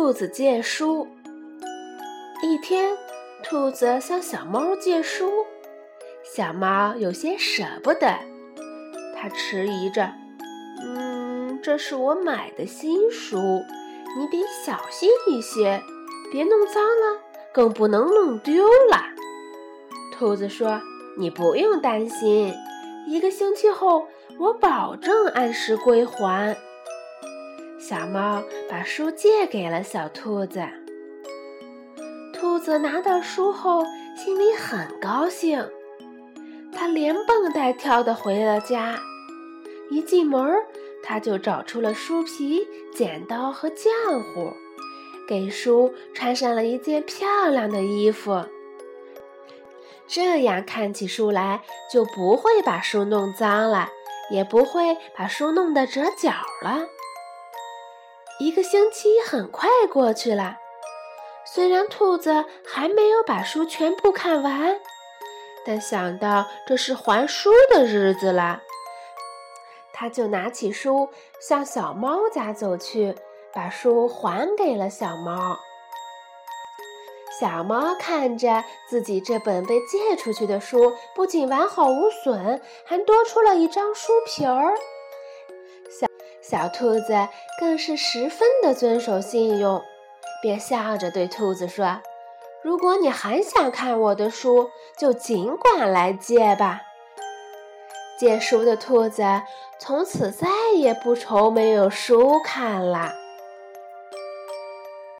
兔子借书。一天，兔子向小猫借书，小猫有些舍不得，它迟疑着：“嗯，这是我买的新书，你得小心一些，别弄脏了，更不能弄丢了。”兔子说：“你不用担心，一个星期后，我保证按时归还。”小猫把书借给了小兔子。兔子拿到书后，心里很高兴，它连蹦带跳地回了家。一进门，它就找出了书皮、剪刀和浆糊，给书穿上了一件漂亮的衣服。这样看起书来，就不会把书弄脏了，也不会把书弄得折角了。一个星期很快过去了，虽然兔子还没有把书全部看完，但想到这是还书的日子了，他就拿起书向小猫家走去，把书还给了小猫。小猫看着自己这本被借出去的书，不仅完好无损，还多出了一张书皮儿。小兔子更是十分的遵守信用，便笑着对兔子说：“如果你还想看我的书，就尽管来借吧。”借书的兔子从此再也不愁没有书看了。